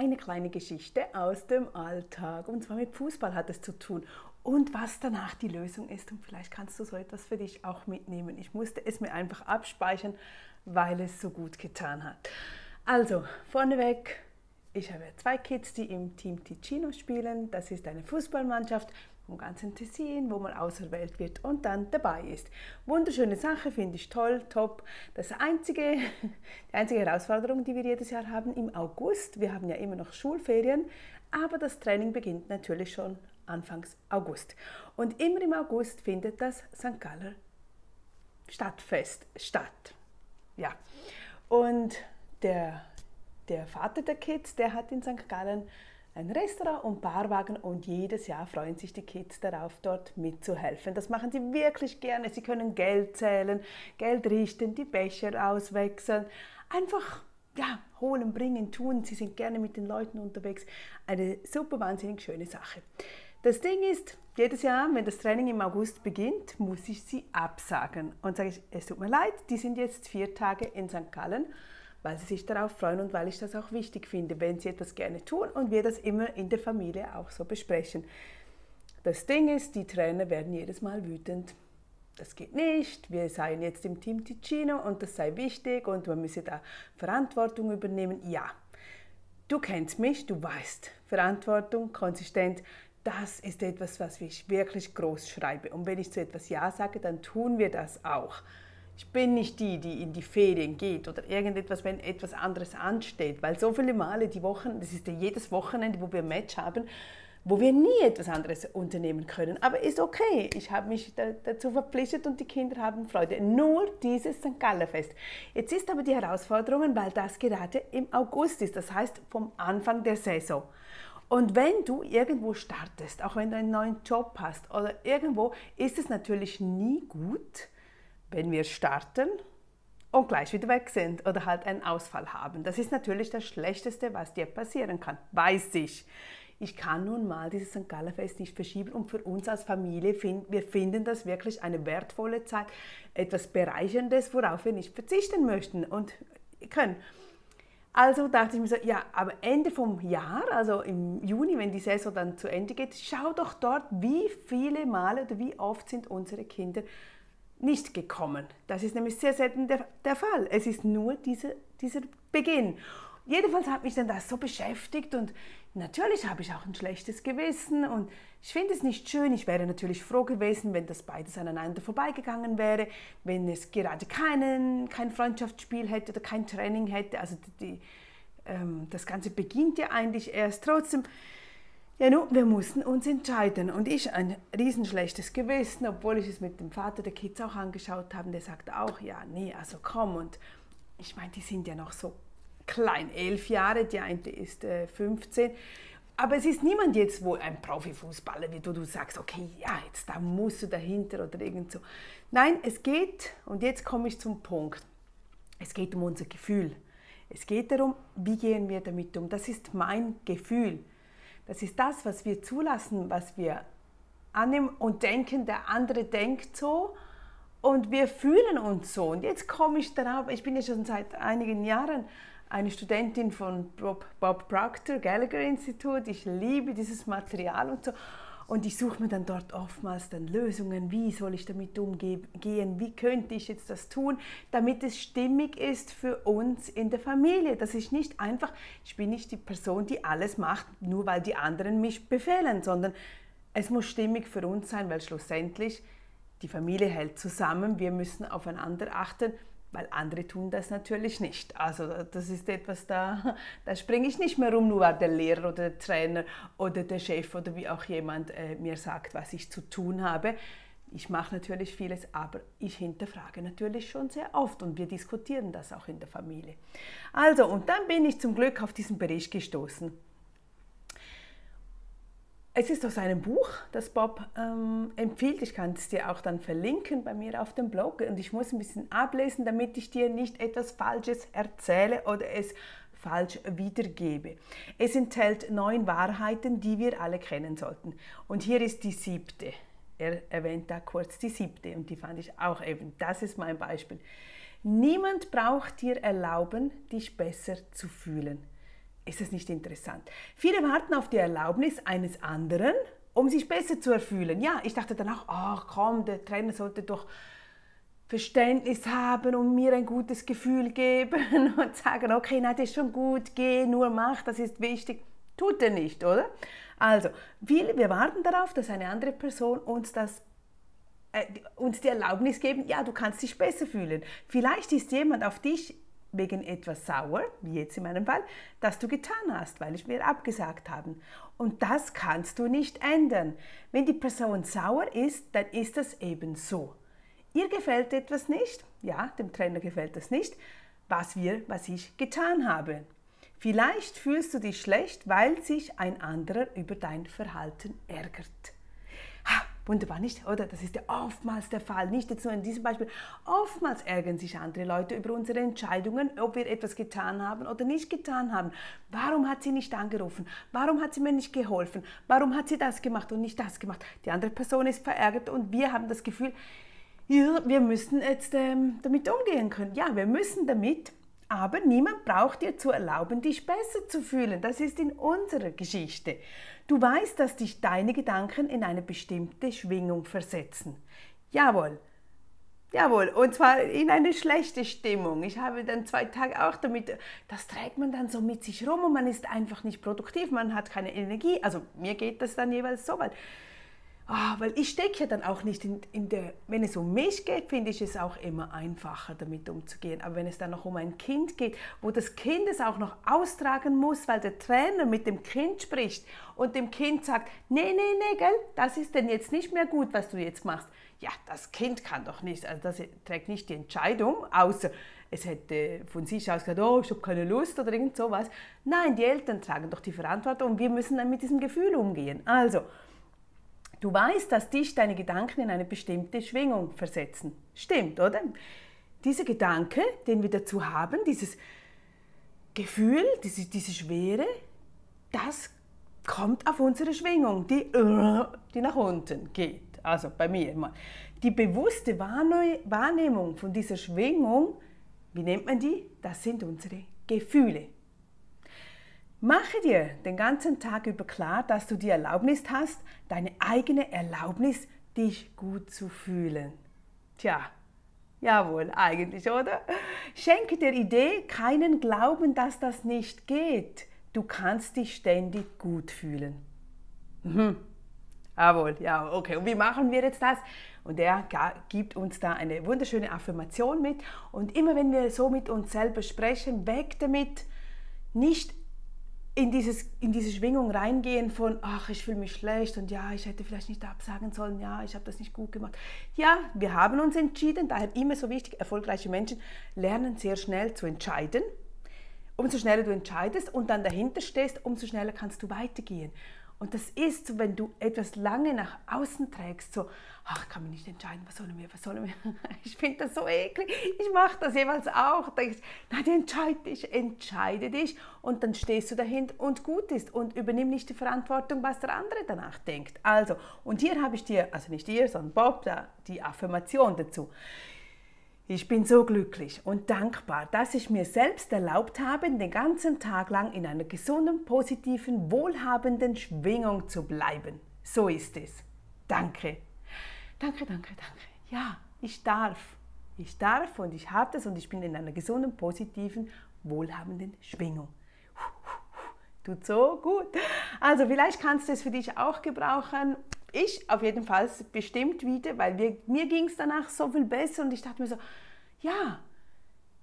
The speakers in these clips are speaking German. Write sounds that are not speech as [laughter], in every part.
eine kleine Geschichte aus dem Alltag. Und zwar mit Fußball hat es zu tun. Und was danach die Lösung ist. Und vielleicht kannst du so etwas für dich auch mitnehmen. Ich musste es mir einfach abspeichern, weil es so gut getan hat. Also, vorneweg, ich habe zwei Kids, die im Team Ticino spielen. Das ist eine Fußballmannschaft vom ganzen Tessin, wo man auserwählt wird und dann dabei ist. Wunderschöne Sache, finde ich toll, top. Das einzige, [laughs] die einzige Herausforderung, die wir jedes Jahr haben im August, wir haben ja immer noch Schulferien, aber das Training beginnt natürlich schon Anfangs August. Und immer im August findet das St. Galler Stadtfest statt. Ja, und der, der Vater der Kids, der hat in St. Gallen ein Restaurant und Barwagen und jedes Jahr freuen sich die Kids darauf, dort mitzuhelfen. Das machen sie wirklich gerne. Sie können Geld zählen, Geld richten, die Becher auswechseln, einfach ja, holen, bringen, tun. Sie sind gerne mit den Leuten unterwegs. Eine super wahnsinnig schöne Sache. Das Ding ist, jedes Jahr, wenn das Training im August beginnt, muss ich sie absagen und sage ich, es tut mir leid, die sind jetzt vier Tage in St. Gallen weil sie sich darauf freuen und weil ich das auch wichtig finde, wenn sie etwas gerne tun und wir das immer in der Familie auch so besprechen. Das Ding ist, die Trainer werden jedes Mal wütend. Das geht nicht, wir seien jetzt im Team Ticino und das sei wichtig und man müsse da Verantwortung übernehmen. Ja, du kennst mich, du weißt, Verantwortung, konsistent, das ist etwas, was ich wirklich groß schreibe. Und wenn ich zu etwas Ja sage, dann tun wir das auch. Ich bin nicht die, die in die Ferien geht oder irgendetwas, wenn etwas anderes ansteht, weil so viele Male die Wochen, das ist ja jedes Wochenende, wo wir ein Match haben, wo wir nie etwas anderes unternehmen können. Aber ist okay, ich habe mich da, dazu verpflichtet und die Kinder haben Freude. Nur dieses St. Gallerfest. Jetzt ist aber die Herausforderung, weil das gerade im August ist, das heißt vom Anfang der Saison. Und wenn du irgendwo startest, auch wenn du einen neuen Job hast oder irgendwo, ist es natürlich nie gut, wenn wir starten und gleich wieder weg sind oder halt einen Ausfall haben. Das ist natürlich das Schlechteste, was dir passieren kann, weiß ich. Ich kann nun mal dieses St. Gallerfest nicht verschieben und für uns als Familie, find, wir finden das wirklich eine wertvolle Zeit, etwas Bereicherndes, worauf wir nicht verzichten möchten und können. Also dachte ich mir so, ja, aber Ende vom Jahr, also im Juni, wenn die Saison dann zu Ende geht, schau doch dort, wie viele Male oder wie oft sind unsere Kinder nicht gekommen. Das ist nämlich sehr selten der, der Fall. Es ist nur diese, dieser Beginn. Jedenfalls hat mich dann das so beschäftigt und natürlich habe ich auch ein schlechtes Gewissen und ich finde es nicht schön. Ich wäre natürlich froh gewesen, wenn das beides aneinander vorbeigegangen wäre, wenn es gerade keinen, kein Freundschaftsspiel hätte oder kein Training hätte. Also die, ähm, das Ganze beginnt ja eigentlich erst. Trotzdem ja, nun, wir mussten uns entscheiden und ich ein riesenschlechtes Gewissen, obwohl ich es mit dem Vater der Kids auch angeschaut habe, der sagt auch, ja, nee, also komm und ich meine, die sind ja noch so klein, elf Jahre, die eine ist äh, 15, aber es ist niemand jetzt, wo ein Profifußballer wird, wo du sagst, okay, ja, jetzt da musst du dahinter oder irgend so. Nein, es geht, und jetzt komme ich zum Punkt, es geht um unser Gefühl. Es geht darum, wie gehen wir damit um. Das ist mein Gefühl. Das ist das, was wir zulassen, was wir annehmen und denken, der andere denkt so und wir fühlen uns so. Und jetzt komme ich darauf, ich bin ja schon seit einigen Jahren eine Studentin von Bob, Bob Proctor, Gallagher Institut. Ich liebe dieses Material und so. Und ich suche mir dann dort oftmals dann Lösungen, wie soll ich damit umgehen, wie könnte ich jetzt das tun, damit es stimmig ist für uns in der Familie. Dass ich nicht einfach, ich bin nicht die Person, die alles macht, nur weil die anderen mich befehlen, sondern es muss stimmig für uns sein, weil schlussendlich die Familie hält zusammen, wir müssen aufeinander achten weil andere tun das natürlich nicht. Also das ist etwas, da, [laughs] da springe ich nicht mehr rum, nur weil der Lehrer oder der Trainer oder der Chef oder wie auch jemand äh, mir sagt, was ich zu tun habe. Ich mache natürlich vieles, aber ich hinterfrage natürlich schon sehr oft und wir diskutieren das auch in der Familie. Also, und dann bin ich zum Glück auf diesen Bericht gestoßen es ist aus einem Buch, das Bob ähm, empfiehlt. Ich kann es dir auch dann verlinken bei mir auf dem Blog und ich muss ein bisschen ablesen, damit ich dir nicht etwas Falsches erzähle oder es falsch wiedergebe. Es enthält neun Wahrheiten, die wir alle kennen sollten. Und hier ist die siebte. Er erwähnt da kurz die siebte und die fand ich auch eben. Das ist mein Beispiel. Niemand braucht dir erlauben, dich besser zu fühlen. Ist es nicht interessant? Viele warten auf die Erlaubnis eines anderen, um sich besser zu erfühlen. Ja, ich dachte dann auch, ach komm, der Trainer sollte doch Verständnis haben und mir ein gutes Gefühl geben [laughs] und sagen, okay, na, das ist schon gut, geh, nur mach, das ist wichtig. Tut er nicht, oder? Also, wir, wir warten darauf, dass eine andere Person uns das äh, uns die Erlaubnis geben, ja, du kannst dich besser fühlen. Vielleicht ist jemand auf dich wegen etwas sauer, wie jetzt in meinem Fall, das du getan hast, weil ich mir abgesagt haben. Und das kannst du nicht ändern. Wenn die Person sauer ist, dann ist das eben so. Ihr gefällt etwas nicht, ja, dem Trainer gefällt das nicht, was wir, was ich getan habe. Vielleicht fühlst du dich schlecht, weil sich ein anderer über dein Verhalten ärgert. Wunderbar, nicht? Oder? Das ist ja oftmals der Fall. Nicht jetzt nur in diesem Beispiel. Oftmals ärgern sich andere Leute über unsere Entscheidungen, ob wir etwas getan haben oder nicht getan haben. Warum hat sie nicht angerufen? Warum hat sie mir nicht geholfen? Warum hat sie das gemacht und nicht das gemacht? Die andere Person ist verärgert und wir haben das Gefühl, ja, wir müssen jetzt ähm, damit umgehen können. Ja, wir müssen damit, aber niemand braucht dir zu erlauben, dich besser zu fühlen. Das ist in unserer Geschichte. Du weißt, dass dich deine Gedanken in eine bestimmte Schwingung versetzen. Jawohl. Jawohl, und zwar in eine schlechte Stimmung. Ich habe dann zwei Tage auch damit, das trägt man dann so mit sich rum und man ist einfach nicht produktiv, man hat keine Energie. Also mir geht das dann jeweils so, weil Ah, weil ich stecke ja dann auch nicht in, in, der, wenn es um mich geht, finde ich es auch immer einfacher, damit umzugehen. Aber wenn es dann noch um ein Kind geht, wo das Kind es auch noch austragen muss, weil der Trainer mit dem Kind spricht und dem Kind sagt, nee, nee, nee, gell, das ist denn jetzt nicht mehr gut, was du jetzt machst. Ja, das Kind kann doch nicht, also das trägt nicht die Entscheidung, außer es hätte von sich aus gesagt, oh, ich habe keine Lust oder irgend sowas. Nein, die Eltern tragen doch die Verantwortung und wir müssen dann mit diesem Gefühl umgehen. Also, Du weißt, dass dich deine Gedanken in eine bestimmte Schwingung versetzen. Stimmt, oder? Dieser Gedanke, den wir dazu haben, dieses Gefühl, diese, diese Schwere, das kommt auf unsere Schwingung, die, die nach unten geht. Also bei mir mal. Die bewusste Wahrnehmung von dieser Schwingung, wie nennt man die? Das sind unsere Gefühle. Mache dir den ganzen Tag über klar, dass du die Erlaubnis hast, deine eigene Erlaubnis, dich gut zu fühlen. Tja, jawohl, eigentlich, oder? Schenke der Idee keinen Glauben, dass das nicht geht. Du kannst dich ständig gut fühlen. Mhm. Jawohl, ja, okay. Und wie machen wir jetzt das? Und er gibt uns da eine wunderschöne Affirmation mit. Und immer wenn wir so mit uns selber sprechen, weg damit, nicht in, dieses, in diese Schwingung reingehen von, ach, ich fühle mich schlecht und ja, ich hätte vielleicht nicht absagen sollen, ja, ich habe das nicht gut gemacht. Ja, wir haben uns entschieden, daher immer so wichtig, erfolgreiche Menschen lernen sehr schnell zu entscheiden. Umso schneller du entscheidest und dann dahinter stehst, umso schneller kannst du weitergehen. Und das ist wenn du etwas lange nach außen trägst, so, ach, kann mich nicht entscheiden, was sollen wir, was sollen wir. [laughs] Ich finde das so eklig. Ich mache das jeweils auch. Ich, nein, entscheide dich, entscheide dich. Und dann stehst du dahinter und gut ist und übernimm nicht die Verantwortung, was der andere danach denkt. Also, und hier habe ich dir, also nicht dir, sondern Bob, da, die Affirmation dazu. Ich bin so glücklich und dankbar, dass ich mir selbst erlaubt habe, den ganzen Tag lang in einer gesunden, positiven, wohlhabenden Schwingung zu bleiben. So ist es. Danke. Danke, danke, danke. Ja, ich darf. Ich darf und ich habe das und ich bin in einer gesunden, positiven, wohlhabenden Schwingung. Tut so gut. Also vielleicht kannst du es für dich auch gebrauchen ich auf jeden Fall bestimmt wieder, weil wir, mir ging es danach so viel besser und ich dachte mir so, ja,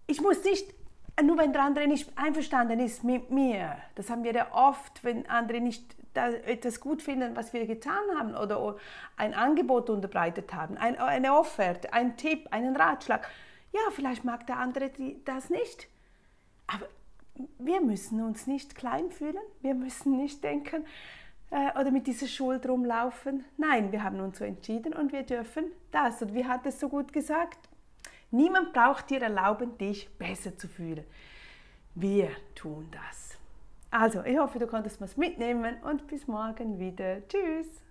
ich muss nicht, nur wenn der andere nicht einverstanden ist mit mir, das haben wir ja oft, wenn andere nicht etwas gut finden, was wir getan haben oder ein Angebot unterbreitet haben, eine Offerte, ein Tipp, einen Ratschlag. Ja, vielleicht mag der andere das nicht, aber wir müssen uns nicht klein fühlen, wir müssen nicht denken, äh, oder mit dieser Schuld rumlaufen. Nein, wir haben uns so entschieden und wir dürfen das. Und wie hat es so gut gesagt? Niemand braucht dir erlauben, dich besser zu fühlen. Wir tun das. Also, ich hoffe, du konntest was mitnehmen und bis morgen wieder. Tschüss.